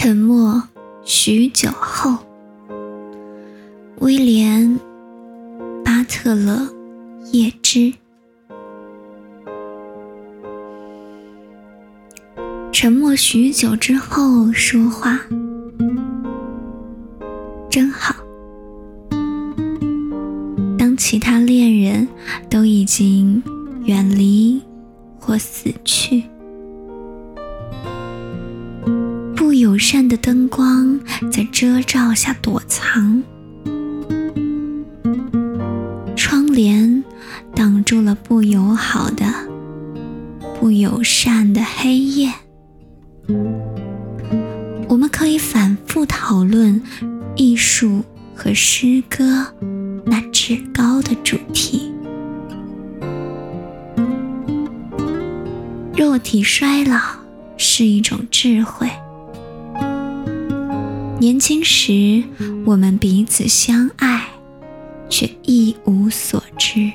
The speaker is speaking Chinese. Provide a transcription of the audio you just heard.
沉默许久后，威廉·巴特勒·叶芝。沉默许久之后说话，真好。当其他恋人都已经远离或死去。友善的灯光在遮罩下躲藏，窗帘挡住了不友好的、不友善的黑夜。我们可以反复讨论艺术和诗歌那至高的主题：肉体衰老是一种智慧。年轻时，我们彼此相爱，却一无所知。